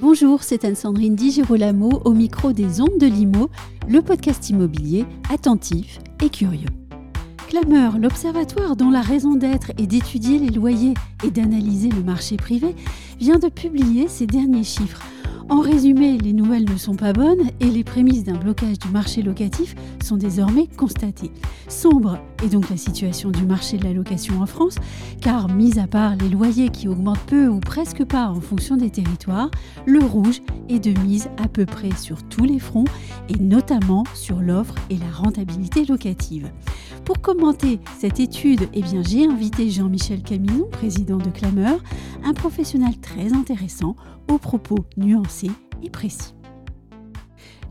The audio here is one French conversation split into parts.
Bonjour, c'est Anne-Sandrine Di Girolamo au micro des Ondes de Limo, le podcast immobilier attentif et curieux. Clameur, l'observatoire dont la raison d'être est d'étudier les loyers et d'analyser le marché privé, vient de publier ses derniers chiffres en résumé, les nouvelles ne sont pas bonnes et les prémices d'un blocage du marché locatif sont désormais constatées. Sombre est donc la situation du marché de la location en France, car mis à part les loyers qui augmentent peu ou presque pas en fonction des territoires, le rouge est de mise à peu près sur tous les fronts et notamment sur l'offre et la rentabilité locative. Pour commenter cette étude, eh j'ai invité Jean-Michel Caminon, président de Clameur, un professionnel très intéressant aux propos nuancés et précis.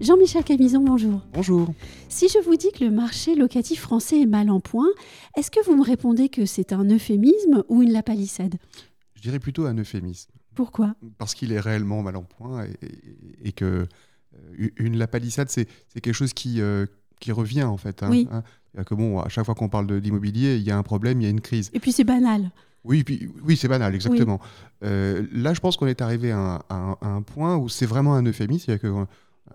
Jean-Michel Camison, bonjour. Bonjour. Si je vous dis que le marché locatif français est mal en point, est-ce que vous me répondez que c'est un euphémisme ou une lapalissade? Je dirais plutôt un euphémisme. Pourquoi? Parce qu'il est réellement mal en point et, que euh, une lapalissade, c'est quelque chose qui, euh, qui revient en fait. Hein, oui. Hein. Que bon, à chaque fois qu'on parle d'immobilier, il y a un problème, il y a une crise. Et puis c'est banal. Oui, puis, oui c'est banal, exactement. Euh, là, je pense qu'on est arrivé à un, point où c'est vraiment un euphémisme, c'est-à-dire que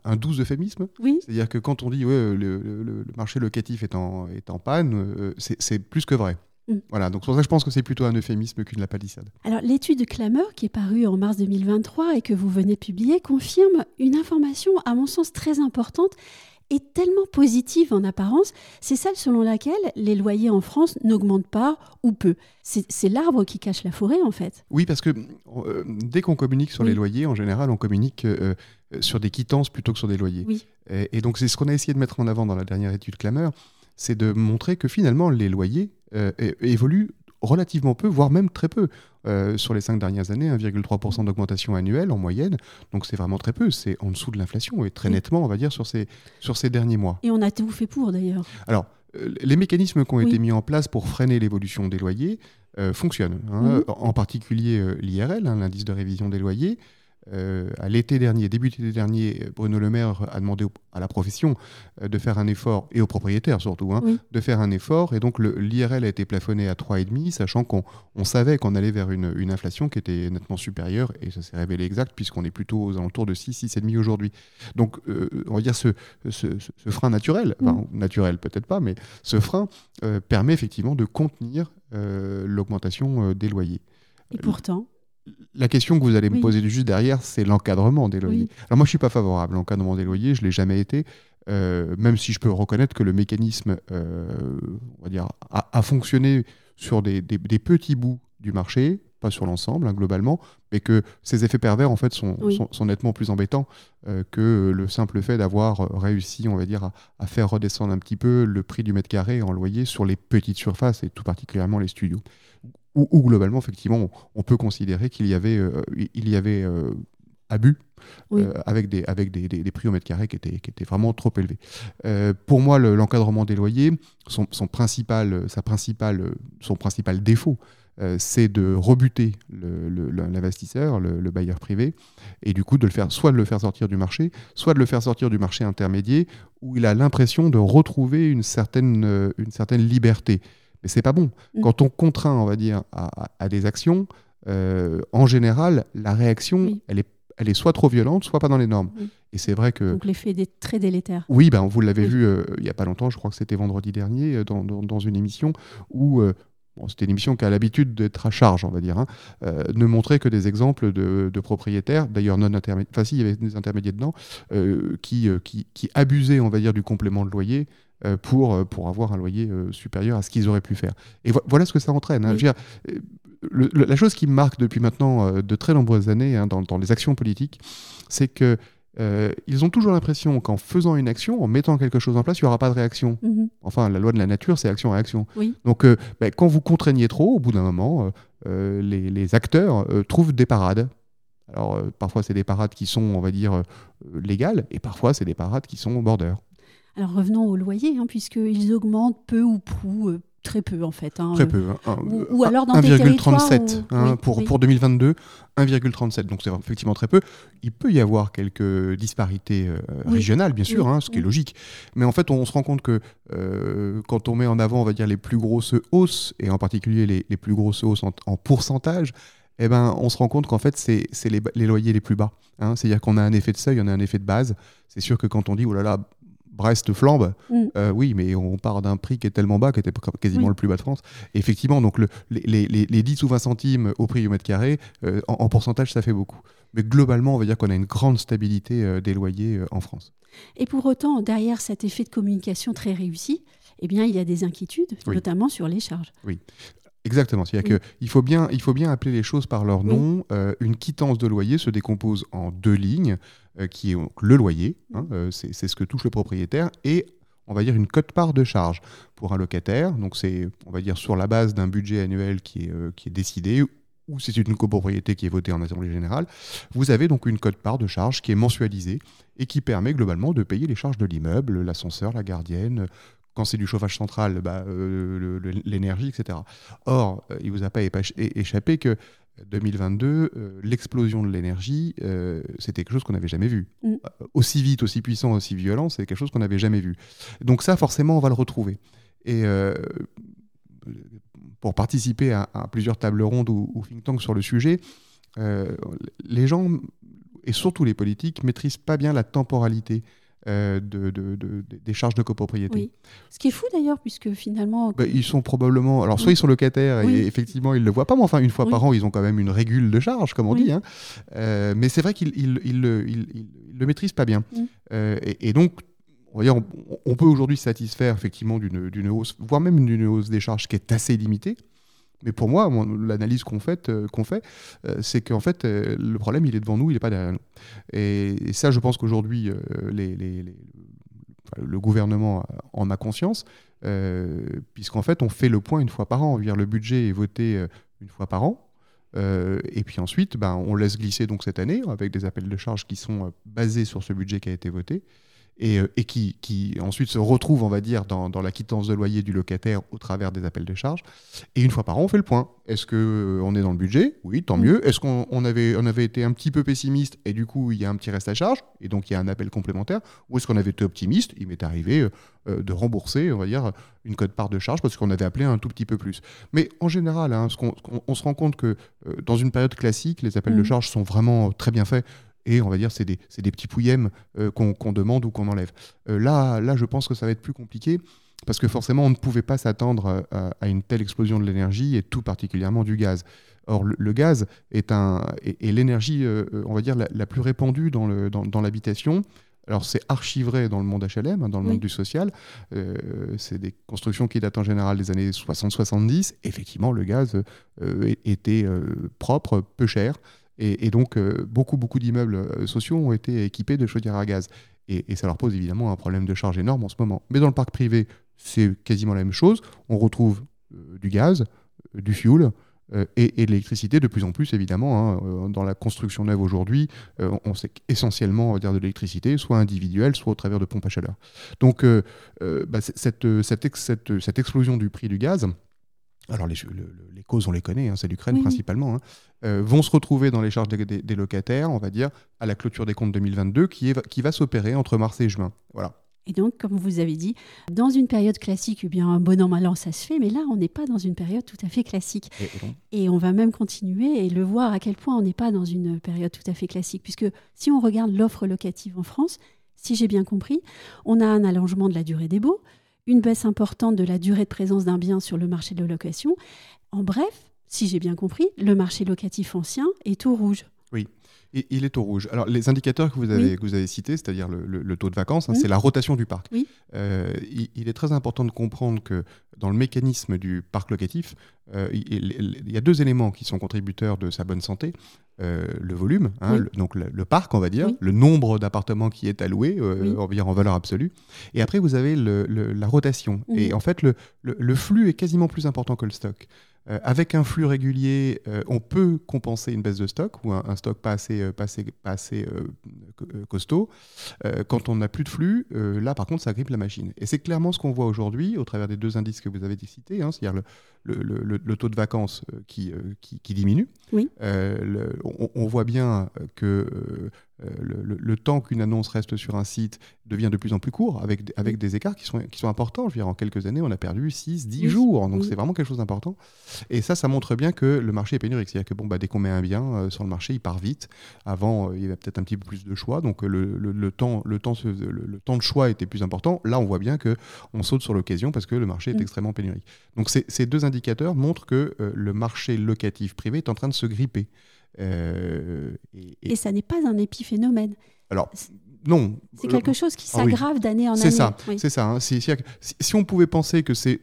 un doux euphémisme. Oui. C'est-à-dire que quand on dit ouais, le, marché locatif est en, est en panne, euh, c'est plus que vrai. Mm. Voilà, donc pour ça je pense que c'est plutôt un euphémisme qu'une lapalissade. Alors l'étude de Clameur qui est parue en mars 2023 et que vous venez de publier confirme une information à mon sens très importante est tellement positive en apparence, c'est celle selon laquelle les loyers en France n'augmentent pas ou peu. C'est l'arbre qui cache la forêt en fait. Oui, parce que euh, dès qu'on communique sur les loyers, en général, on communique euh, euh, sur des quittances plutôt que sur des loyers. Oui. Et, donc c'est ce qu'on a essayé de mettre en avant dans la dernière étude Clameur, c'est de montrer que finalement les loyers évoluent relativement peu, voire même très peu. Euh, sur les cinq dernières années, 1,3% d'augmentation annuelle en moyenne. Donc c'est vraiment très peu, c'est en dessous de l'inflation et très nettement, on va dire, sur ces, sur ces derniers mois. Et on a tout fait pour d'ailleurs. Alors, euh, les mécanismes qui ont été mis en place pour freiner l'évolution des loyers euh, fonctionnent. Hein. Mhm. En particulier l'IRL, hein, l'indice de révision des loyers, à l'été dernier, début d'été dernier, Bruno Le Maire a demandé à la profession euh, de faire un effort, et aux propriétaires surtout, hein, de faire un effort. Et donc l'IRL a été plafonné à 3,5, sachant qu'on savait qu'on allait vers une, inflation qui était nettement supérieure, et ça s'est révélé exact, puisqu'on est plutôt aux alentours de 6, 6,5 aujourd'hui. Donc euh, on va dire ce, ce, frein naturel, enfin naturel peut-être pas, mais ce frein permet effectivement de contenir l'augmentation des loyers. Et pourtant la question que vous allez me poser juste derrière, c'est l'encadrement des loyers. Alors moi, je suis pas favorable à l'encadrement des loyers, je l'ai jamais été, euh, même si je peux reconnaître que le mécanisme, euh, on va dire, a, fonctionné sur des, petits bouts du marché, pas sur l'ensemble hein, globalement, mais que ces effets pervers en fait sont, nettement plus embêtants euh, que le simple fait d'avoir réussi, on va dire, à, à, faire redescendre un petit peu le prix du mètre carré en loyer sur les petites surfaces et tout particulièrement les studios où, globalement, effectivement, on, peut considérer qu'il y avait, euh, il y avait euh, abus euh, avec, des, avec des, des, prix au mètre carré qui étaient, qui étaient vraiment trop élevés. pour moi, l'encadrement des loyers, son, son, principal, sa principale, son principal défaut, c'est de rebuter l'investisseur, le, le, bailleur privé, et du coup de le faire, soit de le faire sortir du marché, soit de le faire sortir du marché intermédiaire, où il a l'impression de retrouver une certaine, une certaine liberté. Mais c'est pas bon. Mm. Quand on contraint, on va dire, à, des actions, euh, en général, la réaction, elle, est, elle est soit trop violente, soit pas dans les normes. Et c'est vrai que. Donc l'effet est très délétère. Oui, ben, vous l'avez vu euh, il n'y a pas longtemps, je crois que c'était vendredi dernier, euh, dans, dans, une émission où. C'était une émission qui a l'habitude d'être à charge, on va dire, hein, ne montrait que des exemples de, de propriétaires, d'ailleurs non intermédiaires, enfin si, il y avait des intermédiaires dedans, qui, qui, qui, abusaient, on va dire, du complément de loyer euh, pour, euh, pour avoir un loyer euh, supérieur à ce qu'ils auraient pu faire. Et voilà ce que ça entraîne. Hein. la chose qui me marque depuis maintenant de très nombreuses années hein, dans, les actions politiques, c'est que ils ont toujours l'impression qu'en faisant une action, en mettant quelque chose en place, il n'y aura pas de réaction. Mm-hmm. Enfin, la loi de la nature, c'est action-réaction. Donc, ben, quand vous contraignez trop, au bout d'un moment, les, les, acteurs trouvent des parades. Alors, parfois, c'est des parades qui sont, on va dire, légales, et parfois, c'est des parades qui sont border. Alors revenons au loyer, hein, puisqu'ils augmentent peu ou prou, euh, très peu en fait. Hein, très peu. Hein, ou, alors dans 1,37 hein, pour, pour 2022, 1,37. Donc c'est effectivement très peu. Il peut y avoir quelques disparités euh, régionales, bien sûr, ce qui est logique. Mais en fait, on, se rend compte que euh, quand on met en avant, on va dire, les plus grosses hausses, et en particulier les, les plus grosses hausses en, pourcentage, eh ben, on se rend compte qu'en fait, c'est les, les, loyers les plus bas. C'est-à-dire qu'on a un effet de seuil, on a un effet de base. C'est sûr que quand on dit, oh là là, Brest flambe, mm. euh, oui, mais on part d'un prix qui est tellement bas, qui était quasiment le plus bas de France. effectivement, donc le, les, les, 10 ou 20 centimes au prix au mètre carré, euh, en, pourcentage, ça fait beaucoup. Mais globalement, on va dire qu'on a une grande stabilité euh, des loyers en France. Et pour autant, derrière cet effet de communication très réussi, eh bien, il y a des inquiétudes, notamment sur les charges. Oui. Exactement. C'est-à-dire qu'il faut bien, il faut bien appeler les choses par leur nom. une quittance de loyer se décompose en deux lignes. Euh, qui est le loyer, hein, euh, c'est ce que touche le propriétaire, et on va dire une cote-part de charge pour un locataire. Donc c'est, on va dire, sur la base d'un budget annuel qui est, euh, qui est décidé, ou c'est une copropriété qui est votée en Assemblée générale, vous avez donc une cote-part de charge qui est mensualisée et qui permet globalement de payer les charges de l'immeuble, l'ascenseur, la gardienne, quand c'est du chauffage central, bah, l'énergie, etc. Or, il ne vous a pas échappé que 2022, euh, l'explosion de l'énergie, euh, c'était quelque chose qu'on n'avait jamais vu. Mm. Euh, aussi vite, aussi puissant, aussi violent, c'est quelque chose qu'on n'avait jamais vu. Donc ça, forcément, on va le retrouver. Et pour participer à, plusieurs tables rondes ou, ou, think tanks sur le sujet, les gens, et surtout les politiques, maîtrisent pas bien la temporalité euh, de, des charges de copropriété. Oui. Ce qui est fou d'ailleurs, puisque finalement. Bah, ils sont probablement. Alors, soit ils sont locataires et effectivement, ils ne le voient pas, mais enfin, une fois par an, ils ont quand même une régule de charges, comme on dit. Hein. Euh, mais c'est vrai qu'ils ne le maîtrisent pas bien. Euh, et, donc, on, va dire, on, peut aujourd'hui satisfaire effectivement d'une hausse, voire même d'une hausse des charges qui est assez limitée. Mais pour moi, l'analyse qu'on fait, euh, euh, c'est qu'en fait, euh, le problème, il est devant nous, il n'est pas derrière nous. Et, ça, je pense qu'aujourd'hui, le gouvernement en a conscience, puisqu'en fait, on fait le point une fois par an. Le budget est voté une fois par an. et puis ensuite, ben, on laisse glisser donc cette année avec des appels de charges qui sont basés sur ce budget qui a été voté et, euh, qui, ensuite se retrouve, on va dire, dans, la quittance de loyer du locataire au travers des appels de charges. Et une fois par an, on fait le point. Est-ce qu'on euh, est dans le budget? Oui, tant mm. mieux. Est-ce qu'on avait, on avait été un petit peu pessimiste et du coup, il y a un petit reste à charge et donc il y a un appel complémentaire? Ou est-ce qu'on avait été optimiste? Il m'est arrivé euh, de rembourser, on va dire, une cote-part de charge parce qu'on avait appelé un tout petit peu plus. Mais en général, hein, on, se rend compte que dans une période classique, les appels de mm. charge sont vraiment très bien faits et on va dire c'est des, des, petits pouillèmes euh, qu'on demande ou qu'on enlève. Euh, là, là, je pense que ça va être plus compliqué parce que forcément, on ne pouvait pas s'attendre à, une telle explosion de l'énergie et tout particulièrement du gaz. Or, le, gaz est, un, est, l'énergie, euh, on va dire, la, plus répandue dans, l'habitation. Alors c'est archivré dans le monde HLM, dans le monde du social. c'est des constructions qui datent en général des années 60-70. Effectivement, le gaz était propre, peu cher. Et, donc, euh, beaucoup, beaucoup d'immeubles euh, sociaux ont été équipés de chaudières à gaz. Et, ça leur pose évidemment un problème de charge énorme en ce moment. Mais dans le parc privé, c'est quasiment la même chose. On retrouve euh, du gaz, du fuel, et, de l'électricité de plus en plus, évidemment. Hein. Dans la construction neuve aujourd'hui, on sait essentiellement dire, de l'électricité, soit individuelle, soit au travers de pompes à chaleur. Donc, bah, cette, cette, cette, explosion du prix du gaz, alors les, les, causes, on les connaît, hein, c'est l'Ukraine principalement, hein, euh, vont se retrouver dans les charges des, locataires, on va dire, à la clôture des comptes 2022, qui, est, qui va s'opérer entre mars et juin. Voilà. Et donc, comme vous avez dit, dans une période classique, eh bien, un bon an, mal an, ça se fait, mais là, on n'est pas dans une période tout à fait classique. Et, on va même continuer et le voir à quel point on n'est pas dans une période tout à fait classique, puisque si on regarde l'offre locative en France, si j'ai bien compris, on a un allongement de la durée des baux, une baisse importante de la durée de présence d'un bien sur le marché de location. En bref, si j'ai bien compris, le marché locatif ancien est tout rouge. Il est au rouge. Alors, les indicateurs que vous avez, que vous avez cités, c'est-à-dire le, taux de vacances, hein, c'est la rotation du parc. Oui. Euh, il, est très important de comprendre que dans le mécanisme du parc locatif, euh, il, y a deux éléments qui sont contributeurs de sa bonne santé. Euh, le volume, hein, donc le, parc, on va dire, le nombre d'appartements qui est alloué, euh, en valeur absolue. Et après, vous avez la rotation. Et en fait, le, flux est quasiment plus important que le stock. Avec un flux régulier, on peut compenser une baisse de stock ou un, stock pas assez, pas assez, costaud. quand on n'a plus de flux, là par contre ça grippe la machine. Et c'est clairement ce qu'on voit aujourd'hui au travers des deux indices que vous avez cités, hein, c'est-à-dire le, taux de vacances qui, qui, diminue. Oui. on, voit bien que le, temps qu'une annonce reste sur un site devient de plus en plus court, avec, avec des écarts qui sont, qui sont importants. Je veux dire, en quelques années, on a perdu 6, 10 jours. Donc c'est vraiment quelque chose d'important. Et ça, ça montre bien que le marché est pénurique. C'est-à-dire que bon, bah, dès qu'on met un bien euh, sur le marché, il part vite. Avant, euh, il y avait peut-être un petit peu plus de choix. Donc le, le, temps, le, temps, le, temps de choix était plus important. Là, on voit bien qu'on saute sur l'occasion parce que le marché est mm. extrêmement pénurique. Donc ces deux indicateurs montrent que euh, le marché locatif privé est en train de se gripper. Et, et... ça n'est pas un épiphénomène. Alors, non. C'est quelque chose qui ah s'aggrave d'année en année. C'est ça, c'est ça. Hein. Si, on pouvait penser que c'est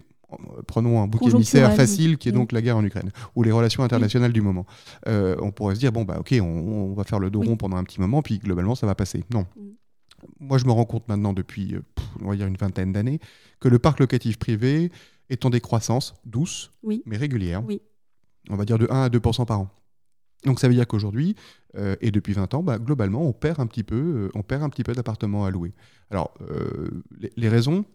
prenons un bouc émissaire facile qui est donc la guerre en Ukraine ou les relations internationales du moment. Euh, on pourrait se dire bon bah ok on, va faire le dos rond pendant un petit moment puis globalement ça va passer. Non. Mm. Moi je me rends compte maintenant depuis euh, on va dire une vingtaine d'années que le parc locatif privé est en décroissance douce mais régulière. On va dire de 1 à 2% par an. Donc ça veut dire qu'aujourd'hui, euh, et depuis 20 ans, bah, globalement, on perd un petit peu, euh, on perd un petit peu d'appartements à louer. Alors, euh, les, raisons,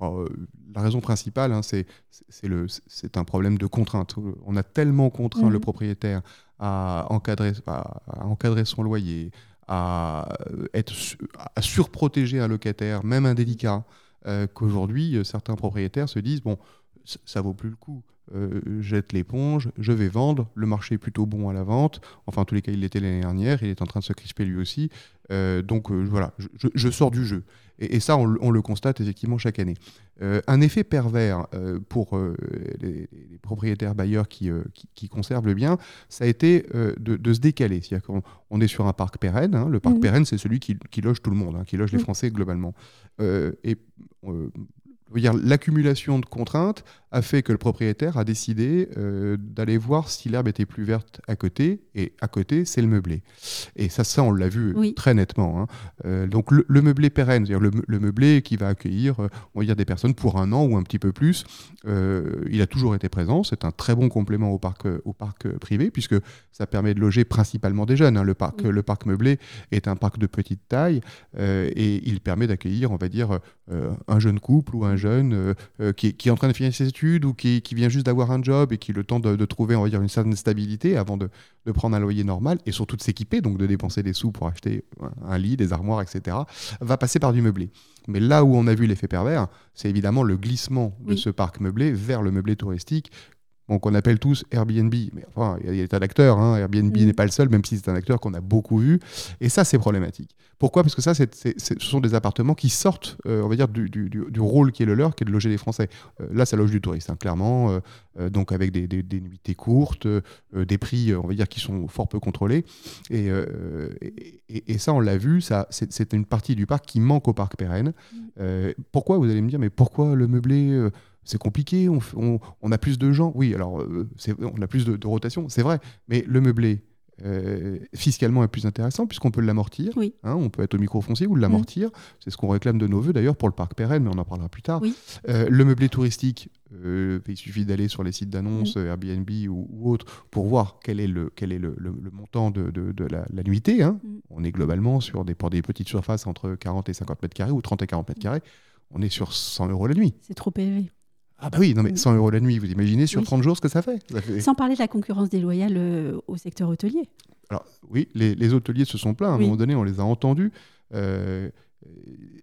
la raison principale, hein, c'est un problème de contrainte. On a tellement contraint le mmh. propriétaire à encadrer, à, encadrer son loyer, à, être, à surprotéger un locataire, même indélicat, qu'aujourd'hui, certains propriétaires se disent, bon, ça vaut plus le coup. Euh, jette l'éponge, je vais vendre, le marché est plutôt bon à la vente, enfin en tous les cas il l'était l'année dernière, il est en train de se crisper lui aussi, euh, donc euh, voilà, je, sors du jeu. Et, ça on, le constate effectivement chaque année. un effet pervers pour les, propriétaires bailleurs qui, qui, conservent le bien, ça a été de, se décaler, c'est-à-dire qu'on est sur un parc pérenne, hein. le parc mmh. pérenne c'est celui qui, loge tout le monde, hein, qui loge les. Français globalement. et l'accumulation de contraintes a fait que le propriétaire a décidé euh, d'aller voir si l'herbe était plus verte à côté, et à côté, c'est le meublé. Et ça, ça on l'a vu très nettement. Hein. Euh, donc le, meublé pérenne, c'est-à-dire le, meublé qui va accueillir, euh, on va dire, des personnes pour un an ou un petit peu plus, il a toujours été présent. C'est un très bon complément au parc, au parc privé, puisque ça permet de loger principalement des jeunes. Hein. Le, parc, le parc meublé est un parc de petite taille, et il permet d'accueillir, on va dire, un jeune couple ou un jeune qui, qui, est en train de finir ses études ou qui, vient juste d'avoir un job et qui le temps de, trouver on va dire, une certaine stabilité avant de, prendre un loyer normal et surtout de s'équiper, donc de dépenser des sous pour acheter un, lit, des armoires, etc., va passer par du meublé. Mais là où on a vu l'effet pervers, c'est évidemment le glissement de ce parc meublé vers le meublé touristique qu'on appelle tous Airbnb. Mais enfin, il y a des tas d'acteurs. Hein. Airbnb n'est pas le seul, même si c'est un acteur qu'on a beaucoup vu. Et ça, c'est problématique. Pourquoi? Parce que ça, c'est, ce sont des appartements qui sortent, euh, on va dire, du, du, du, rôle qui est le leur, qui est de loger les Français. Euh, là, ça loge du touriste, hein, clairement. Euh, donc, avec des, des, des nuitées courtes, des prix, on va dire, qui sont fort peu contrôlés. Et, et, et ça, on l'a vu, ça, c'est, une partie du parc qui manque au parc pérenne. Mm. pourquoi? Vous allez me dire, mais pourquoi le meublé c'est compliqué, on, a plus de gens. Oui, alors euh, on a plus de, rotation, c'est vrai, mais le meublé, euh, fiscalement est plus intéressant puisqu'on peut l'amortir. Hein, on peut être au micro-foncier ou l'amortir. C'est ce qu'on réclame de nos voeux d'ailleurs pour le parc pérenne, mais on en parlera plus tard. Euh, le meublé touristique, il suffit d'aller sur les sites d'annonces, Airbnb ou, autres, pour voir quel est le, quel est le, montant de, la, nuitée. Hein. Mm. On est globalement sur des, pour des petites surfaces entre 40 et 50 mètres carrés ou 30 et 40 mètres carrés. On est sur 100 euros la nuit. C'est trop élevé. Ah bah oui, non mais 100 euros la nuit, vous imaginez sur 30 jours ce que ça fait, Sans parler de la concurrence déloyale euh, au secteur hôtelier. Alors oui, les, hôteliers se sont plaints, à un moment donné on les a entendus. Euh,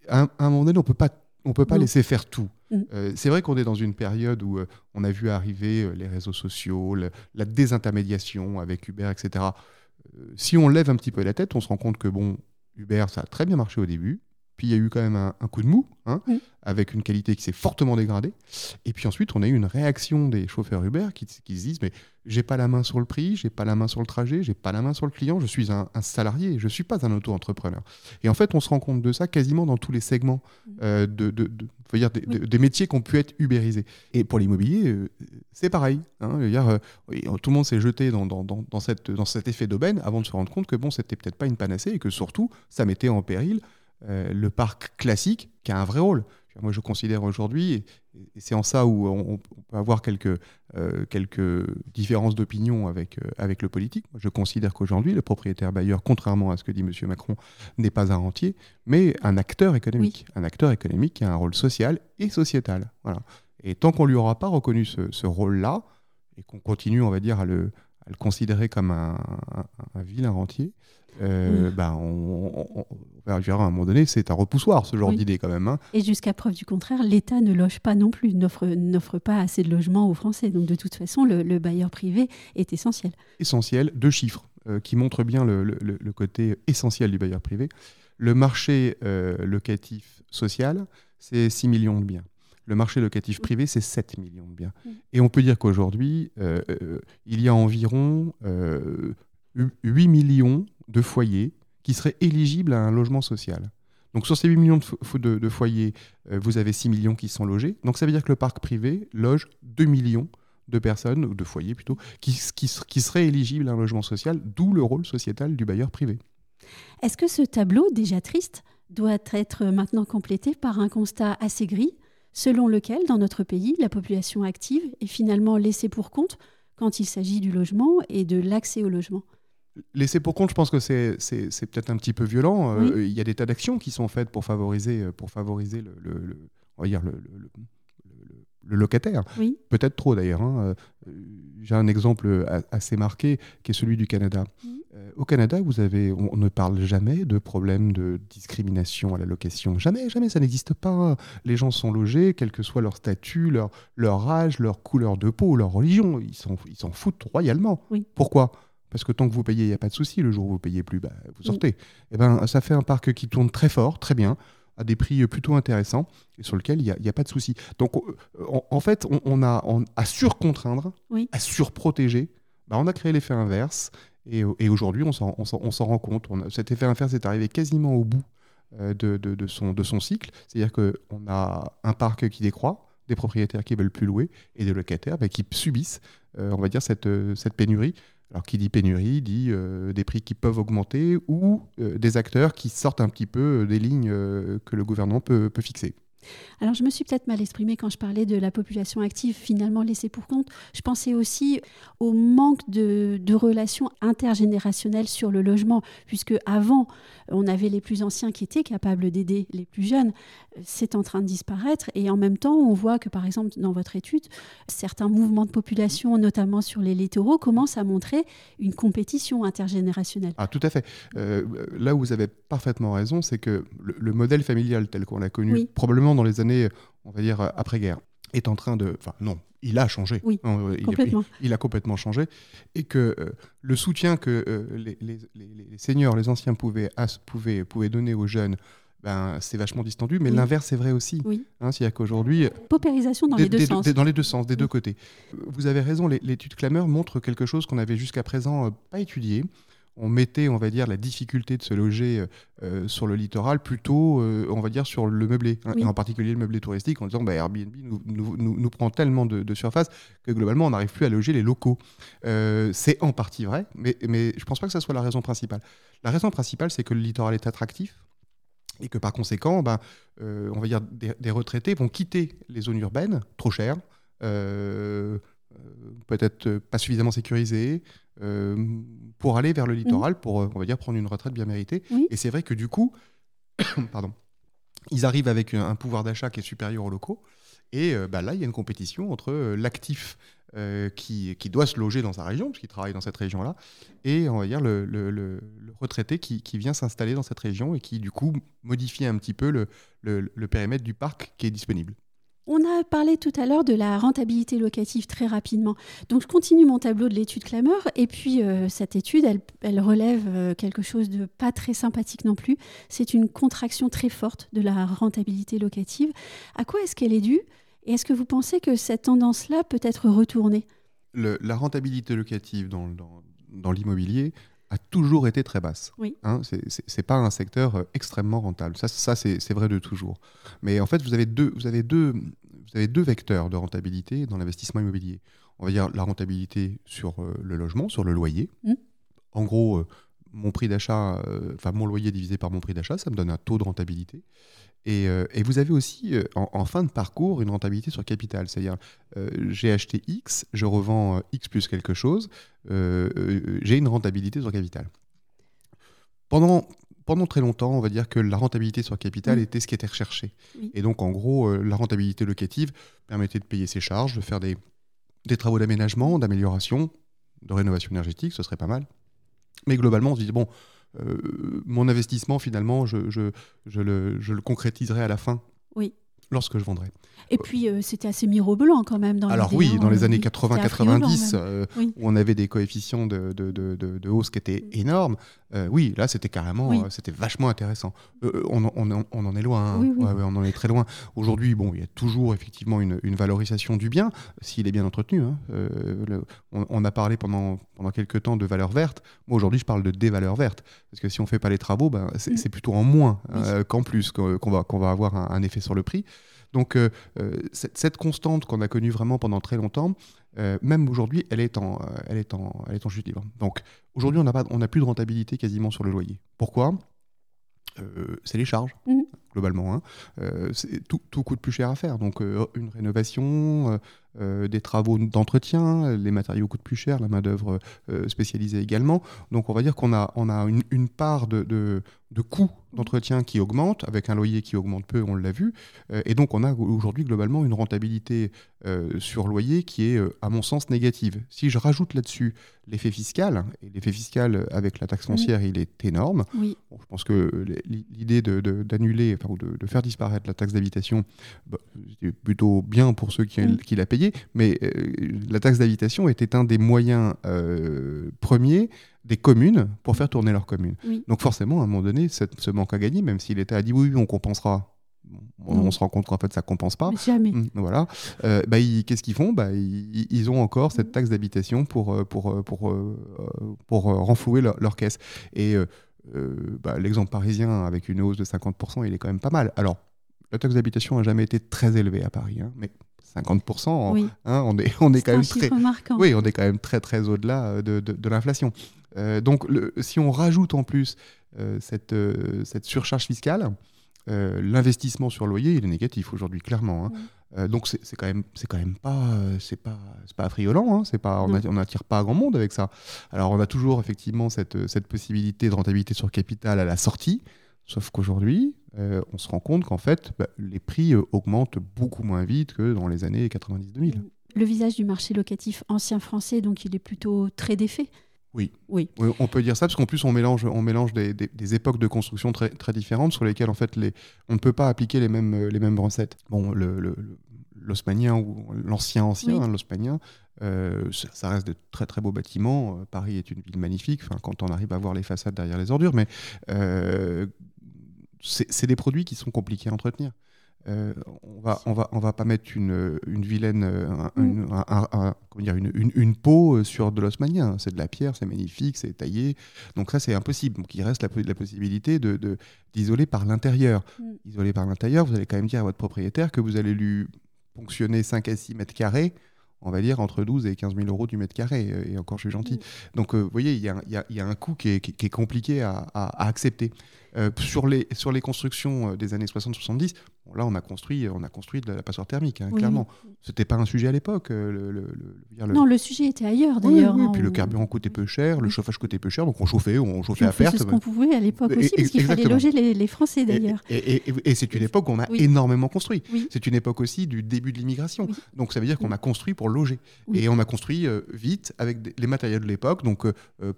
à, un, moment donné on peut pas on peut pas laisser faire tout. Mm. Euh, c'est vrai qu'on est dans une période où on a vu arriver les réseaux sociaux, la désintermédiation avec Uber, etc. si on lève un petit peu la tête, on se rend compte que bon, Uber, ça a très bien marché au début. Puis il y a eu quand même un, coup de mou, hein, avec une qualité qui s'est fortement dégradée. Et puis ensuite, on a eu une réaction des chauffeurs Uber qui, se disent mais j'ai pas la main sur le prix, j'ai pas la main sur le trajet, j'ai pas la main sur le client, je suis un, salarié, je suis pas un auto-entrepreneur. Et en fait, on se rend compte de ça quasiment dans tous les segments euh, de, de, dire des, métiers qui ont pu être ubérisés. Et pour l'immobilier, euh, c'est pareil. Hein, euh, tout le monde s'est jeté dans, dans, dans, cette, dans cet effet d'aubaine avant de se rendre compte que bon, c'était peut-être pas une panacée et que surtout, ça mettait en péril euh, le parc classique qui a un vrai rôle. moi, je considère aujourd'hui, et, c'est en ça où on, peut avoir quelques, euh, quelques différences d'opinion avec, euh, avec le politique. Moi, je considère qu'aujourd'hui, le propriétaire bailleur, contrairement à ce que dit M. Macron, n'est pas un rentier, mais un acteur économique. Un acteur économique qui a un rôle social et sociétal. Voilà. Et tant qu'on ne lui aura pas reconnu ce, ce rôle-là, et qu'on continue, on va dire, à le, à le considérer comme un, un, un vilain rentier, euh, bah, on, à un moment donné, c'est un repoussoir ce genre d'idée quand même. Hein. Et jusqu'à preuve du contraire, l'État ne loge pas non plus, n'offre pas assez de logements aux Français. Donc de toute façon, le, bailleur privé est essentiel. Essentiel, deux chiffres euh, qui montrent bien le, côté essentiel du bailleur privé. Le marché euh, locatif social, c'est 6 millions de biens. Le marché locatif privé, c'est 7 millions de biens. Et on peut dire qu'aujourd'hui, il y a environ 8 millions de foyers qui seraient éligibles à un logement social. Donc sur ces 8 millions de, foyers, euh, vous avez 6 millions qui sont logés. Donc ça veut dire que le parc privé loge 2 millions de personnes, ou de foyers plutôt, qui, qui, seraient éligibles à un logement social, d'où le rôle sociétal du bailleur privé. Est-ce que ce tableau, déjà triste, doit être maintenant complété par un constat assez gris, selon lequel, dans notre pays, la population active est finalement laissée pour compte quand il s'agit du logement et de l'accès au logement? Laisser pour compte, je pense que c'est peut-être un petit peu violent. Euh, il y a des tas d'actions qui sont faites pour favoriser, euh, pour favoriser le, on va dire le, le locataire. Peut-être trop d'ailleurs. Hein. Euh, j'ai un exemple assez marqué qui est celui du Canada. Au Canada, vous avez, on ne parle jamais de problème de discrimination à la location. Jamais, jamais, ça n'existe pas. Les gens sont logés, quel que soit leur statut, leur, leur âge, leur couleur de peau, leur religion. Ils s'en ils foutent royalement. Pourquoi? Parce que tant que vous payez, il n'y a pas de souci. Le jour où vous payez plus, bah, vous sortez. Et eh ben, ça fait un parc qui tourne très fort, très bien, à des prix plutôt intéressants, et sur lequel il n'y a, pas de souci. Donc, euh, en, fait, on, a à surcontraindre, à surprotéger, bah, on a créé l'effet inverse. Et, aujourd'hui, on s'en rend compte. cet effet inverse est arrivé quasiment au bout euh, de, son, de son cycle. C'est-à-dire qu'on a un parc qui décroît, des propriétaires qui veulent plus louer, et des locataires bah, qui subissent, euh, on va dire, cette, cette pénurie. Alors qui dit pénurie dit euh, des prix qui peuvent augmenter ou euh, des acteurs qui sortent un petit peu euh, des lignes que le gouvernement peut fixer. Alors je me suis peut-être mal exprimée quand je parlais de la population active finalement laissée pour compte. Je pensais aussi au manque de, relations intergénérationnelles sur le logement, puisque avant on avait les plus anciens qui étaient capables d'aider les plus jeunes. C'est en train de disparaître et en même temps on voit que par exemple dans votre étude, certains mouvements de population, notamment sur les littoraux, commencent à montrer une compétition intergénérationnelle. Ah tout à fait. Euh, là où vous avez parfaitement raison, c'est que le, modèle familial tel qu'on l'a connu, probablement dans les années, on va dire, après-guerre, est en train de... Enfin, non, il a changé. Oui, hein, il, complètement. Il, a complètement changé. Et que euh, le soutien que euh, les, les, les, seniors, les anciens pouvaient, pouvaient, pouvaient donner aux jeunes, ben, c'est vachement distendu, mais l'inverse est vrai aussi. Oui. Hein, C'est-à-dire qu'aujourd'hui... Paupérisation dans les deux sens. Dans les deux sens, des deux côtés. Vous avez raison, l'étude Clameur montre quelque chose qu'on avait jusqu'à présent euh, pas étudié on mettait, on va dire, la difficulté de se loger euh, euh, sur le littoral plutôt, euh, on va dire, sur le meublé, hein, et en particulier le meublé touristique, en disant bah, Airbnb nous, prend tellement de, surface que globalement, on n'arrive plus à loger les locaux. c'est en partie vrai, mais, mais je ne pense pas que ça soit la raison principale. La raison principale, c'est que le littoral est attractif et que par conséquent, ben, on va dire, des, retraités vont quitter les zones urbaines, trop chères, peut-être pas suffisamment sécurisées, euh, pour aller vers le littoral, pour, euh, on va dire, prendre une retraite bien méritée. Et c'est vrai que du coup, pardon, ils arrivent avec un, pouvoir d'achat qui est supérieur aux locaux. Et euh, bah, là, il y a une compétition entre l'actif qui, qui, doit se loger dans sa région, puisqu'il travaille dans cette région-là, et on va dire le, le, le, retraité qui, qui vient s'installer dans cette région et qui, du coup, modifie un petit peu le périmètre du parc qui est disponible. On a parlé tout à l'heure de la rentabilité locative très rapidement. Donc je continue mon tableau de l'étude Clameur et puis euh, cette étude, elle, relève euh, quelque chose de pas très sympathique non plus. C'est une contraction très forte de la rentabilité locative. À quoi est-ce qu'elle est due? Et est-ce que vous pensez que cette tendance-là peut être retournée? La rentabilité locative dans, dans l'immobilier, a toujours été très basse. Oui. Hein, c'est pas un secteur euh, extrêmement rentable. Ça, ça c'est vrai de toujours. Mais en fait, vous avez deux, vous avez deux, vous avez deux vecteurs de rentabilité dans l'investissement immobilier. On va dire la rentabilité sur euh, le logement, sur le loyer. Mmh. En gros, euh, mon prix d'achat, enfin mon loyer divisé par mon prix d'achat, ça me donne un taux de rentabilité. Et, vous avez aussi, en, fin de parcours, une rentabilité sur capital. C'est-à-dire, j'ai acheté X, je revends X plus quelque chose, j'ai une rentabilité sur capital. Pendant, pendant très longtemps, on va dire que la rentabilité sur capital était ce qui était recherché. Et donc, en gros, la rentabilité locative permettait de payer ses charges, de faire des, des travaux d'aménagement, d'amélioration, de rénovation énergétique, ce serait pas mal. Mais globalement, on se dit, bon, euh, mon investissement, finalement, je, le, le, concrétiserai à la fin. Oui. Lorsque je vendrai. Et puis, euh, c'était assez mirobolant quand même. Dans Alors oui, dans les années 80-90, euh, où on avait des coefficients de, de, de, de hausse qui étaient mm. énormes, euh, oui, là, c'était carrément, c'était vachement intéressant. On, on, on, en est loin, hein. on en est très loin. Aujourd'hui, bon, il y a toujours effectivement une, une valorisation du bien, s'il est bien entretenu. Hein. on, a parlé pendant, pendant quelques temps de valeur verte. Moi, aujourd'hui, je parle de dévaleur verte. Parce que si on ne fait pas les travaux, ben, c'est mm. plutôt en moins qu'en plus qu'on va, qu'on va avoir un, un effet sur le prix. Donc euh, euh, cette, constante qu'on a connue vraiment pendant très longtemps, euh, même aujourd'hui, elle est en, elle est en, elle est en chute libre. Donc aujourd'hui, on n'a pas, on n'a plus de rentabilité quasiment sur le loyer. Pourquoi? C'est les charges. Mmh. globalement. Hein. tout, tout, coûte plus cher à faire. Donc une rénovation, euh, des travaux d'entretien, les matériaux coûtent plus cher, la main-d'œuvre euh, spécialisée également. Donc on va dire qu'on a, on a une, part de, de, coûts d'entretien qui augmente, avec un loyer qui augmente peu, on l'a vu. Euh, et donc on a aujourd'hui globalement une rentabilité sur loyer qui est, à mon sens, négative. Si je rajoute là-dessus l'effet fiscal, et l'effet fiscal avec la taxe foncière, il est énorme. Oui. je pense que l'idée d'annuler, enfin, de, de, faire disparaître la taxe d'habitation, bah, c'est plutôt bien pour ceux qui, qui la payé mais euh, la taxe d'habitation était un des moyens euh, premiers des communes pour faire tourner leur commune. Donc forcément, à un moment donné, ce manque à gagner, même si l'État a dit oui, on compensera, on, se rend compte qu'en fait ça compense pas. jamais. Mmh, voilà. Euh, bah, qu'est-ce qu'ils font? Bah, ils, ont encore cette taxe d'habitation pour, pour, pour, pour, renflouer leur, caisse. Et bah, l'exemple parisien avec une hausse de 50%, il est quand même pas mal. Alors, la taxe d'habitation n'a jamais été très élevée à Paris, hein, mais 50%, hein, on est, on est, quand même très, oui, on est quand même très très au-delà euh, de, de, l'inflation. Euh, donc, le, si on rajoute en plus euh, cette, cette surcharge fiscale, l'investissement sur loyer, il est négatif aujourd'hui, clairement. Hein. donc, c'est quand même, c'est quand même pas, c'est pas, pas affriolant. Hein, c'est pas, on n'attire pas grand monde avec ça. Alors, on a toujours effectivement cette, cette possibilité de rentabilité sur capital à la sortie. Sauf qu'aujourd'hui, euh, on se rend compte qu'en fait, bah, les prix euh, augmentent beaucoup moins vite que dans les années 90-2000. Le visage du marché locatif ancien français, donc il est plutôt très défait oui. oui. On peut dire ça parce qu'en plus on mélange, on mélange des, époques de construction très, très différentes sur lesquelles en fait les, on ne peut pas appliquer les mêmes, euh, les mêmes recettes. Bon, l'osmanien ou l'ancien ancien, hein, l'osmanien, ça, reste de très très beaux bâtiments. Paris est une ville magnifique. Enfin, quand on arrive à voir les façades derrière les ordures, mais c'est des produits qui sont compliqués à entretenir. Euh, on va, on va, on va pas mettre une, une vilaine, euh, une, dire, une, une, peau euh, sur de l'osmanien. C'est de la pierre, c'est magnifique, c'est taillé. Donc ça, c'est impossible. Donc il reste la, la possibilité de d'isoler par l'intérieur. Mm. Isoler par l'intérieur, vous allez quand même dire à votre propriétaire que vous allez lui ponctionner 5 à 6 mètres carrés on va dire, entre 12 et 15 000 euros du mètre carré. Et encore, je suis gentil. Mm. Donc, vous voyez, il y, y, a un coût qui est, qui est compliqué à, à accepter. Euh, sur, les, sur les constructions euh, des années 60-70, là, on a construit, on a construit de la passoire thermique, hein, clairement. C'était pas un sujet à l'époque. Euh, le, non, le sujet était ailleurs, d'ailleurs. Oui, puis le carburant coûtait peu cher, le chauffage coûtait peu cher, donc on chauffait, on chauffait à perte. C'est ce qu'on pouvait à l'époque aussi, parce qu'il fallait loger les, Français, d'ailleurs. Et, c'est une époque où on a énormément construit. C'est une époque aussi du début de l'immigration. Donc ça veut dire qu'on a construit pour loger. Et on a construit vite avec les matériaux de l'époque, donc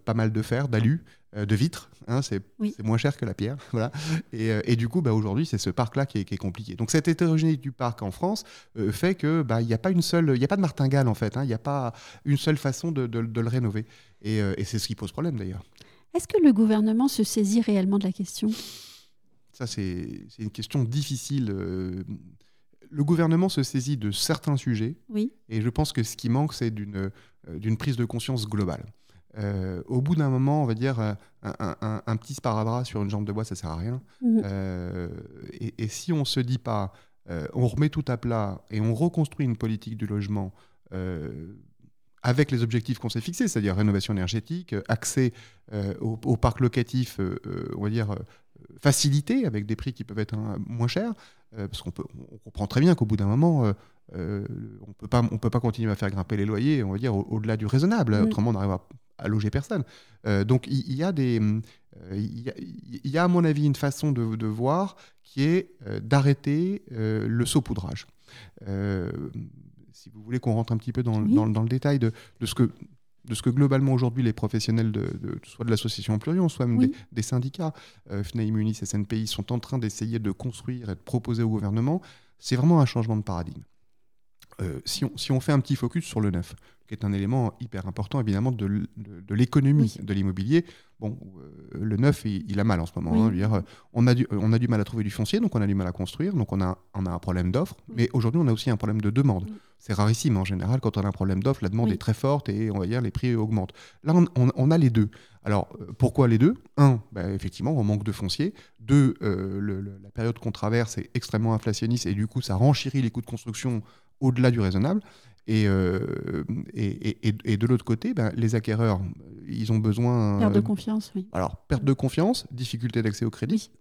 pas mal de fer, d'alu, euh, de vitres, hein, c'est moins cher que la pierre. Voilà. Et, euh, du coup, bah, aujourd'hui, c'est ce parc-là qui, est compliqué. Donc cette hétérogénéité du parc en France euh, fait qu'il bah, n'y a pas une seule, il a pas de martingale en fait, hein. il n'y a pas une seule façon de, le rénover. Et, c'est ce qui pose problème d'ailleurs. Est-ce que le gouvernement se saisit réellement de la question? Ça, c'est une question difficile. Le gouvernement se saisit de certains sujets. Oui. Et je pense que ce qui manque, c'est d'une prise de conscience globale. Euh, au bout d'un moment, on va dire, euh, un, petit sparadrap sur une jambe de bois, ça sert à rien. Mhm. Euh, et, si on se dit pas, on remet tout à plat et on reconstruit une politique du logement avec les objectifs qu'on s'est fixés, c'est-à-dire rénovation énergétique, accès au, parc locatif, on va dire facilité, avec des prix qui peuvent être hein, moins chers, parce qu'on on comprend très bien qu'au bout d'un moment, on peut pas, on peut pas continuer à faire grimper les loyers, on va dire au-delà du raisonnable. Autrement, on n'arrivera à loger personne. Euh, donc il y, a des, euh, il y, a, à mon avis une façon de, voir qui est euh, d'arrêter le saupoudrage. si vous voulez qu'on rentre un petit peu dans, dans, le détail de, de, ce que de ce que globalement aujourd'hui les professionnels de, soit de l'association Plurion, soit même des, syndicats, euh, FNAI, Munis, SNPI, sont en train d'essayer de construire et de proposer au gouvernement, c'est vraiment un changement de paradigme. Si, on, si, on, fait un petit focus sur le neuf, qui est un élément hyper important évidemment de, l'économie de l'immobilier. Bon, euh, le neuf, il, a mal en ce moment. Hein, dire, on, a du, on a du mal à trouver du foncier, donc on a du mal à construire, donc on a, on a un problème d'offre. Mais aujourd'hui, on a aussi un problème de demande. C'est rarissime en général, quand on a un problème d'offre, la demande est très forte et on va dire les prix augmentent. Là, on, on, a les deux. Alors, euh, pourquoi les deux? Un, bah, effectivement, on manque de foncier. Deux, euh, la période qu'on traverse est extrêmement inflationniste et du coup, ça renchérit les coûts de construction au-delà du raisonnable. Euh, et, et, et, de l'autre côté, ben, les acquéreurs, ils ont besoin. Perte de confiance, oui. Alors, perte de confiance, difficulté d'accès au crédit.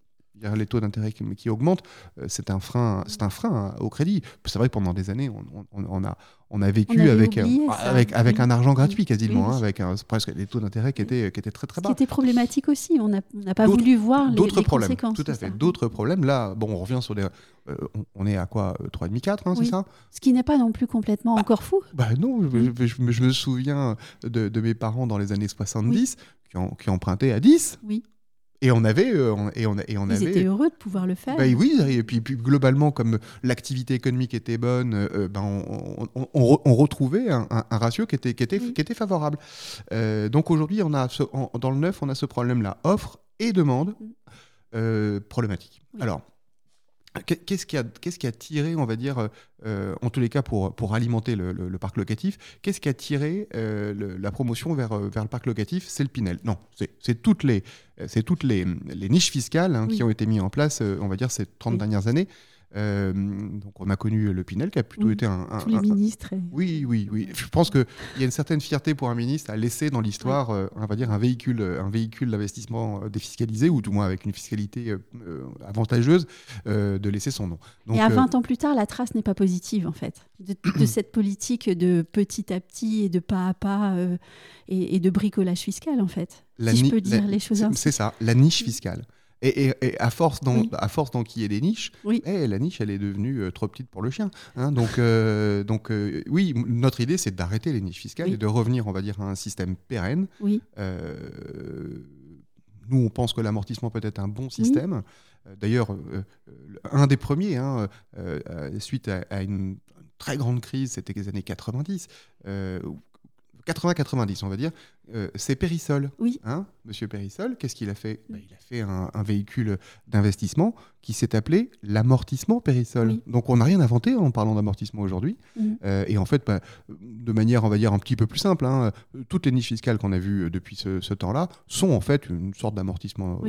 Les taux d'intérêt qui, qui, augmentent, euh, c'est un frein, c'est un frein au crédit. C'est vrai que pendant des années, on a, on a vécu avec, avec, avec un argent gratuit quasiment, hein, avec presque des taux d'intérêt qui étaient, qui étaient très très bas. Ce qui était problématique aussi, on n'a pas voulu voir les, d'autres problèmes, conséquences. Tout à fait, d'autres problèmes. Là, bon, on revient sur des... Euh, on est à quoi 3,5-4, hein, c'est ça? Ce qui n'est pas non plus complètement bah, encore fou. Bah non, je, me souviens de, de, mes parents dans les années 70 qui, ont, qui empruntaient à 10. Oui. Et on avait, euh, et on, et on Ils étaient heureux de pouvoir le faire. Bah oui, et puis, globalement, comme l'activité économique était bonne, euh, ben on, on, retrouvait un, ratio qui était, qui était, qui était favorable. Euh, donc aujourd'hui, on a dans le neuf, on a ce problème-là, offre et demande mm. problématique. Alors, Qu'est-ce qui, a, qu'est-ce qui a tiré, on va dire, euh, en tous les cas pour, pour alimenter le, parc locatif, qu'est-ce qui a tiré euh, la promotion vers, euh, vers le parc locatif? C'est le Pinel. Non, c'est, toutes les, c'est toutes les, les niches fiscales hein, qui ont été mises en place, on va dire, ces 30 dernières années. Euh, donc on a connu le Pinel qui a plutôt été un, Tous les ministres. Oui, oui, oui. Je pense qu'il y a une certaine fierté pour un ministre à laisser dans l'histoire, euh, on va dire, un véhicule, un véhicule d'investissement euh, défiscalisé, ou tout moins avec une fiscalité avantageuse, de laisser son nom. Et à 20 ans plus tard, la trace n'est pas positive, en fait, de, cette politique de petit à petit et de pas à pas et, de bricolage fiscal, en fait. si je peux dire les choses. C'est ça, la niche fiscale. Et, à force qu'il y ait des niches, eh, la niche elle est devenue euh, trop petite pour le chien. Hein. donc euh, donc euh, oui, notre idée c'est d'arrêter les niches fiscales et de revenir, on va dire, à un système pérenne. nous on pense que l'amortissement peut être un bon système. D'ailleurs, un des premiers, hein, suite à, à, une très grande crise, c'était les années 90, 80-90, on va dire, euh, c'est Périssol. Oui. Hein, Monsieur Périssol, qu'est-ce qu'il a fait bah, Il a fait un, véhicule d'investissement qui s'est appelé l'amortissement Périssol. Donc on n'a rien inventé en parlant d'amortissement aujourd'hui. Euh, et en fait, bah, de manière, on va dire, un petit peu plus simple, hein, toutes les niches fiscales qu'on a vues euh, depuis ce, temps-là sont en fait une sorte d'amortissement,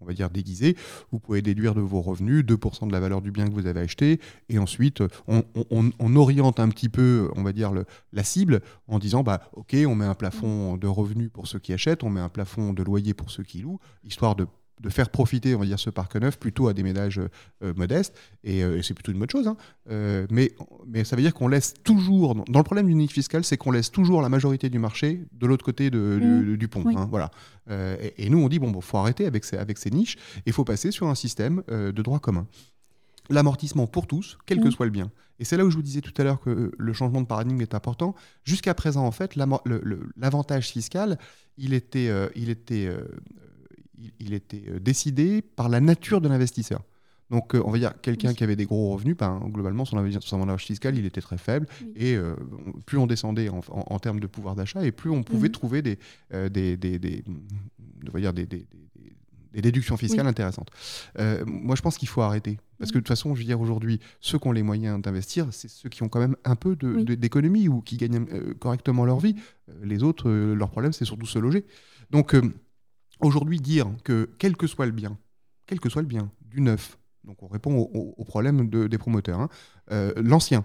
on va dire, déguisé. Vous pouvez déduire de vos revenus 2% de la valeur du bien que vous avez acheté. Et ensuite, on, oriente un petit peu, on va dire, le, la cible en disant, bah, OK, on met un plafond de revenus pour ceux qui achètent, on met un plafond de loyer pour ceux qui louent, histoire de, faire profiter, on va dire, ce parc neuf plutôt à des ménages euh, modestes. Euh, et, c'est plutôt une bonne chose. Hein. Euh, mais, mais ça veut dire qu'on laisse toujours, dans le problème du niche fiscal, c'est qu'on laisse toujours la majorité du marché de l'autre côté mmh. du, pont. Hein, voilà. Et, nous, on dit, bon, il faut arrêter avec ces, avec ces niches et il faut passer sur un système de droit commun l'amortissement pour tous, quel que mmh. soit le bien. Et c'est là où je vous disais tout à l'heure que euh, le changement de paradigme est important. Jusqu'à présent, en fait, l'avantage fiscal, il était, euh, il était, euh, il, était décidé par la nature de l'investisseur. Donc, on va dire, quelqu'un qui avait des gros revenus, ben, globalement, son, avantage fiscal, il était très faible. Et plus on descendait en, termes de pouvoir d'achat, et plus on pouvait mmh. trouver des, des, des, des, dire des, des déductions fiscales intéressantes. Euh, moi, je pense qu'il faut arrêter. Parce que de toute façon, je veux dire, aujourd'hui, ceux qui ont les moyens d'investir, c'est ceux qui ont quand même un peu d'économie ou qui gagnent euh, correctement leur vie. Euh, les autres, leur problème, c'est surtout se loger. Donc, aujourd'hui, dire que quel que soit le bien, quel que soit le bien, du neuf, donc on répond au, problème de, des promoteurs, hein, l'ancien,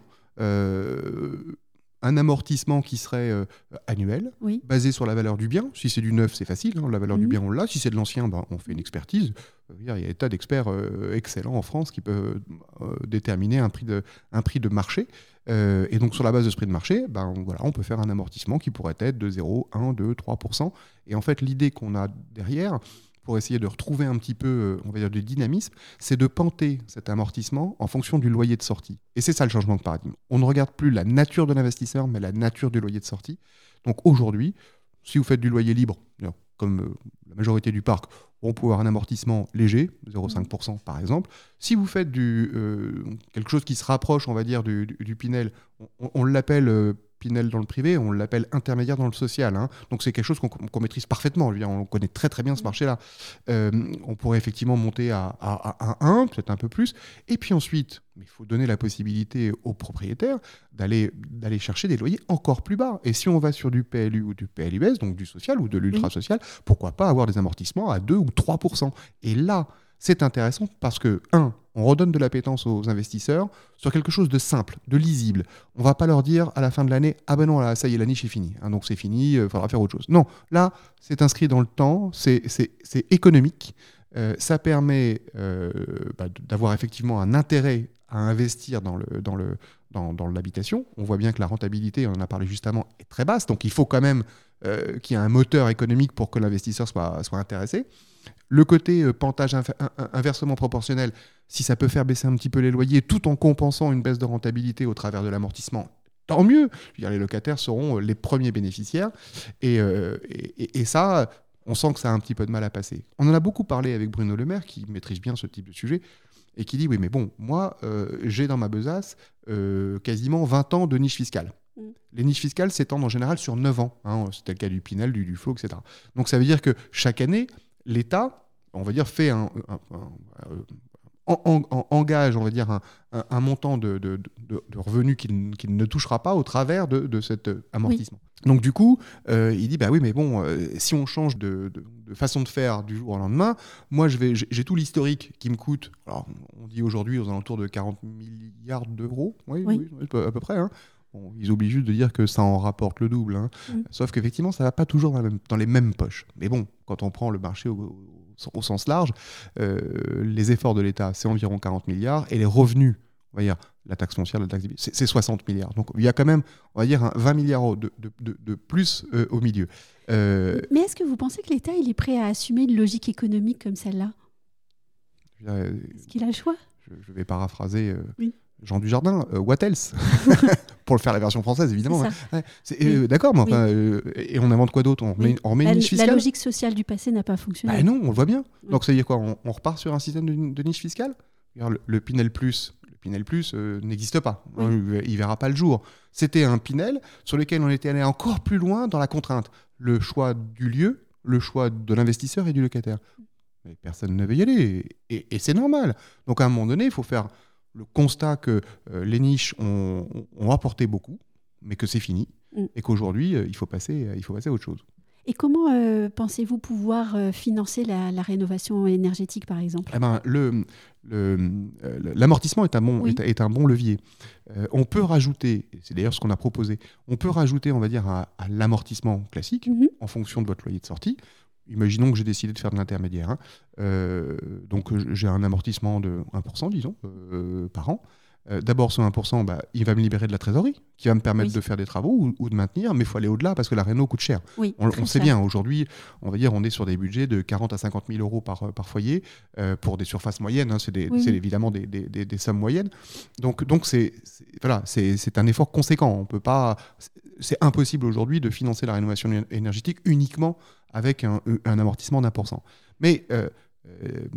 un amortissement qui serait euh, annuel, basé sur la valeur du bien. Si c'est du neuf, c'est facile, hein, la valeur du mhm. bien, on l'a. Si c'est de l'ancien, ben, on fait une expertise. Il y a des tas d'experts euh, excellents en France qui peuvent euh, déterminer un prix de, un prix de marché. et donc, sur la base de ce prix de marché, ben, voilà, on peut faire un amortissement qui pourrait être de 0, 1, 2, 3%. Et en fait, l'idée qu'on a derrière, pour essayer de retrouver un petit peu, euh, on va dire, du dynamisme, c'est de panter cet amortissement en fonction du loyer de sortie. Et c'est ça le changement de paradigme. On ne regarde plus la nature de l'investisseur, mais la nature du loyer de sortie. Donc aujourd'hui, si vous faites du loyer libre, comme euh, la majorité du parc, on peut avoir un amortissement léger, 0,5% par exemple. Si vous faites du, euh, quelque chose qui se rapproche, on va dire, du, Pinel, on, l'appelle Dans le privé, on l'appelle intermédiaire dans le social. Hein. Donc c'est quelque chose qu'on maîtrise parfaitement. On connaît très très bien ce marché-là. Euh, on pourrait effectivement monter à, à, 1, peut-être un peu plus. Et puis ensuite, il faut donner la possibilité aux propriétaires d'aller chercher des loyers encore plus bas. Et si on va sur du PLU ou du PLUS, donc du social ou de l'ultra-social, pourquoi pas avoir des amortissements à 2 ou 3% Et là, c'est intéressant parce que, un, on redonne de l'appétence aux investisseurs sur quelque chose de simple, de lisible. On va pas leur dire à la fin de l'année Ah ben non, là, ça y est, la niche est finie. Hein, donc c'est fini, il euh, faudra faire autre chose. Non, là, c'est inscrit dans le temps, c'est économique. Euh, ça permet euh, bah, d'avoir effectivement un intérêt à investir dans le, dans le, dans, l'habitation. On voit bien que la rentabilité, on en a parlé justement, est très basse. Donc il faut quand même qu'il y ait un moteur économique pour que l'investisseur soit, soit intéressé. Le côté euh, pantage inversement proportionnel, si ça peut faire baisser un petit peu les loyers tout en compensant une baisse de rentabilité au travers de l'amortissement, tant mieux. les locataires seront euh, les premiers bénéficiaires. Euh, et, ça, on sent que ça a un petit peu de mal à passer. On en a beaucoup parlé avec Bruno Le Maire, qui maîtrise bien ce type de sujet, et qui dit, oui, mais bon, moi, j'ai dans ma besace quasiment 20 ans de niche fiscale. Mm. Les niches fiscales s'étendent en général sur 9 ans. Hein, C'était le cas du Pinel, du, du Flow, etc. Donc ça veut dire que chaque année, l'État, on va dire, fait un, engage, on va dire, un, montant de, revenus qu'il ne touchera pas au travers de, cet amortissement. Donc du coup, euh, il dit, bah oui, mais bon, euh, si on change de, façon de faire du jour au lendemain, moi, j'ai tout l'historique qui me coûte, alors on dit aujourd'hui aux alentours de 40 milliards d'euros, oui, oui. à peu près, hein ils oublient juste de dire que ça en rapporte le double. Hein. Mm. Sauf qu'effectivement, ça ne va pas toujours dans, les mêmes poches. Mais bon, quand on prend le marché au, sens large, euh, les efforts de l'État, c'est environ 40 milliards. Et les revenus, on va dire, la taxe foncière, la taxe c'est 60 milliards. Donc il y a quand même, on va dire, 20 milliards de, de, plus euh, au milieu. Euh, Mais est-ce que vous pensez que l'État il est prêt à assumer une logique économique comme celle-là? Est-ce qu'il a le choix? je, vais paraphraser. Oui. Jean Dujardin, euh, what else? Pour le faire la version française, évidemment. Euh, d'accord, mais enfin, euh, et on invente quoi d'autre? On, remet, une niche fiscale? La logique sociale du passé n'a pas fonctionné. Bah non, on le voit bien. Donc ça veut dire quoi? On, repart sur un système de, niche fiscale? Le, Pinel Plus, le Pinel Plus n'existe pas. Il ne verra pas le jour. C'était un Pinel sur lequel on était allé encore plus loin dans la contrainte. Le choix du lieu, le choix de l'investisseur et du locataire. Mais personne ne veut y aller. et c'est normal. Donc à un moment donné, il faut faire le constat que euh, les niches ont, apporté beaucoup, mais que c'est fini, mm. et qu'aujourd'hui, euh, il, faut passer, il faut passer à autre chose. Et comment euh, pensez-vous pouvoir financer la, rénovation énergétique, par exemple? Eh ben, L'amortissement est, un bon, est, un bon levier. on peut rajouter, c'est d'ailleurs ce qu'on a proposé, on peut rajouter, on va dire, à, l'amortissement classique, mm-hmm. en fonction de votre loyer de sortie, Imaginons que j'ai décidé de faire de l'intermédiaire. Hein. Euh, donc j'ai un amortissement de 1%, disons, euh, par an. Euh, d'abord, ce 1%, bah, il va me libérer de la trésorerie, qui va me permettre de faire des travaux ou, de maintenir, mais il faut aller au-delà parce que la réno coûte cher. on, sait bien, aujourd'hui, on va dire, on est sur des budgets de 40 à 50 000 euros par, par foyer pour des surfaces moyennes. Hein, c'est évidemment des, des, des, sommes moyennes. Donc, donc c'est voilà, c'est un effort conséquent. On peut pas, c'est impossible aujourd'hui de financer la rénovation énergétique uniquement avec un, amortissement d'un pour cent. Mais euh, euh,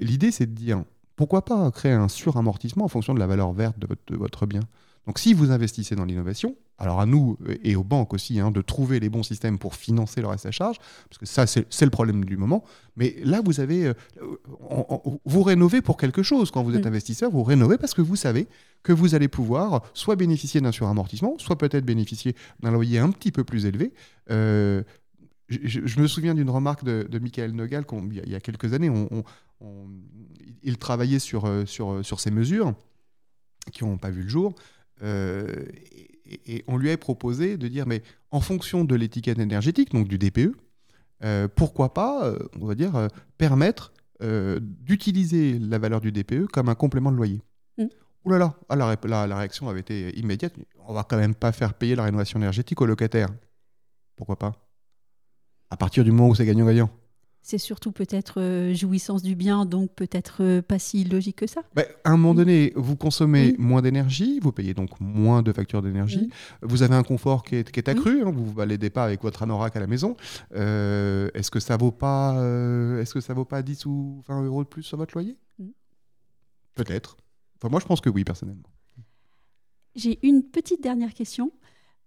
l'idée, c'est de dire, pourquoi pas créer un suramortissement en fonction de la valeur verte de votre, bien? Donc si vous investissez dans l'innovation, alors à nous et aux banques aussi hein, de trouver les bons systèmes pour financer le reste à charge, parce que ça c'est le problème du moment, mais là vous avez, euh, vous rénovez pour quelque chose quand vous êtes mm. investisseur, vous rénovez parce que vous savez que vous allez pouvoir soit bénéficier d'un suramortissement, soit peut-être bénéficier d'un loyer un petit peu plus élevé je, me souviens d'une remarque de, Michael Nogal il y a quelques années. Il travaillait sur, euh, sur, euh, sur ces mesures qui n'ont pas vu le jour. Euh, et, on lui a proposé de dire, mais en fonction de l'étiquette énergétique, donc du DPE, euh, pourquoi pas, on va dire, permettre d'utiliser la valeur du DPE comme un complément de loyer mm. Ouh là là, ah, la, la, réaction avait été immédiate. On va quand même pas faire payer la rénovation énergétique aux locataires. Pourquoi pas? À partir du moment où c'est gagnant-gagnant c'est surtout peut-être euh, jouissance du bien, donc peut-être euh, pas si logique que ça. Bah, à un moment donné, vous consommez moins d'énergie, vous payez donc moins de factures d'énergie, vous avez un confort qui est, qui est accru, hein, vous ne vous baladez pas avec votre anorak à la maison. Euh, est-ce que ça vaut pas, est-ce que ça vaut pas 10 ou 20 euros de plus sur votre loyer? Peut-être. Enfin, moi, je pense que oui, personnellement. J'ai une petite dernière question.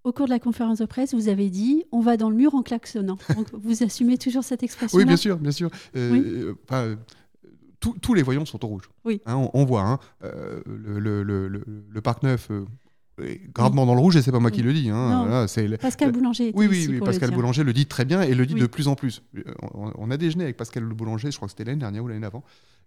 Au cours de la conférence de presse, vous avez dit on va dans le mur en klaxonnant. vous assumez toujours cette expression Oui, bien sûr, bien sûr. Euh, euh, tous les voyants sont au rouge. Oui. Hein, on, voit hein, euh, le, parc neuf. est gravement dans le rouge et c'est pas moi qui le dis. Hein, Pascal Boulanger. Oui, oui, oui Pascal Boulanger le dit très bien et le dit de plus en plus. On, a déjeuné avec Pascal Boulanger, je crois que c'était l'année dernière ou l'année avant.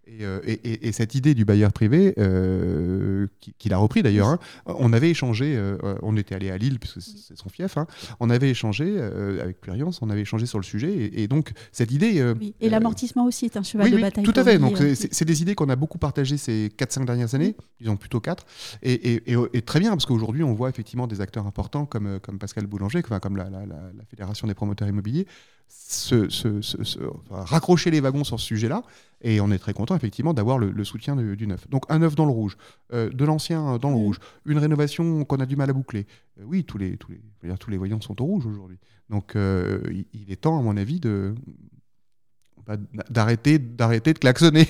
Euh, et, cette idée du bailleur privé, euh, qu'il a repris d'ailleurs, hein, on avait échangé, euh, on était allé à Lille, puisque c'est son fief, hein, on avait échangé avec Pluriance, on avait échangé sur le sujet, et, donc cette idée... Et l'amortissement aussi est un cheval de bataille. Tout à fait, donc c'est des idées qu'on a beaucoup partagées ces 4-5 dernières années, disons plutôt 4, et, très bien, parce qu'aujourd'hui on voit effectivement des acteurs importants comme, comme Pascal Boulanger, comme la, la Fédération des promoteurs immobiliers, se, raccrocher les wagons sur ce sujet-là. Et on est très content, effectivement, d'avoir le, soutien du neuf. Donc, un neuf dans le rouge, euh, de l'ancien dans le rouge, une rénovation qu'on a du mal à boucler. Euh, oui, tous les, tous, les, tous les voyants sont au rouge aujourd'hui. Donc, euh, il, est temps, à mon avis, de, bah, d'arrêter d'arrêter de klaxonner.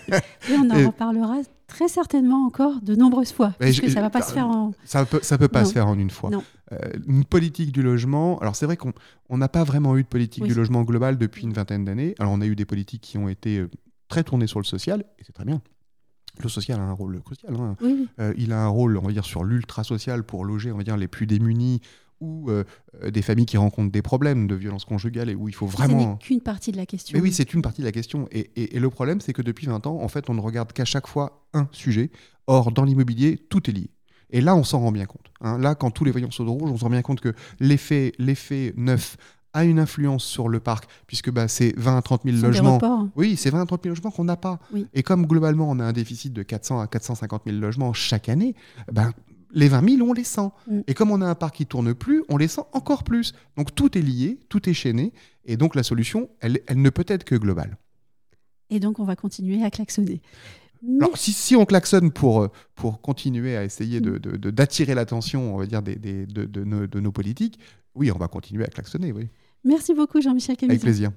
Et on en reparlera très certainement encore de nombreuses fois. Parce que ça va pas se faire en... Ça peut, ça peut pas se faire en une fois. Euh, une politique du logement, alors c'est vrai qu'on n'a pas vraiment eu de politique du logement global depuis une vingtaine d'années. Alors on a eu des politiques qui ont été euh, très tournées sur le social, et c'est très bien. Le social a un rôle crucial. Hein. Euh, il a un rôle, on va dire, sur l'ultra social pour loger, on va dire, les plus démunis ou euh, des familles qui rencontrent des problèmes de violence conjugale et où il faut vraiment. Ce n'est qu'une partie de la question. Mais oui, c'est une partie de la question. Et, et, le problème, c'est que depuis 20 ans, en fait, on ne regarde qu'à chaque fois un sujet. Or, dans l'immobilier, tout est lié. Et là, on s'en rend bien compte. Hein. Là, quand tous les voyants sont de rouge, on s'en rend bien compte que l'effet, l'effet neuf a une influence sur le parc, puisque bah, c'est 20 à 30 000 logements. Oui, c'est 20 à 30 000 logements qu'on n'a pas. Et comme globalement, on a un déficit de 400 à 450 000 logements chaque année, ben, les 20 000, on les sent. Mm. Et comme on a un parc qui tourne plus, on les sent encore plus. Donc tout est lié, tout est chaîné. Et donc la solution, elle, ne peut être que globale. Et donc on va continuer à klaxonner. Alors, si, on klaxonne pour, euh, pour continuer à essayer d'attirer de, de, l'attention, on va dire, des, des, de, nos, de, nos, politiques, oui, on va continuer à klaxonner, oui. Merci beaucoup, Jean-Michel Camille. Avec plaisir.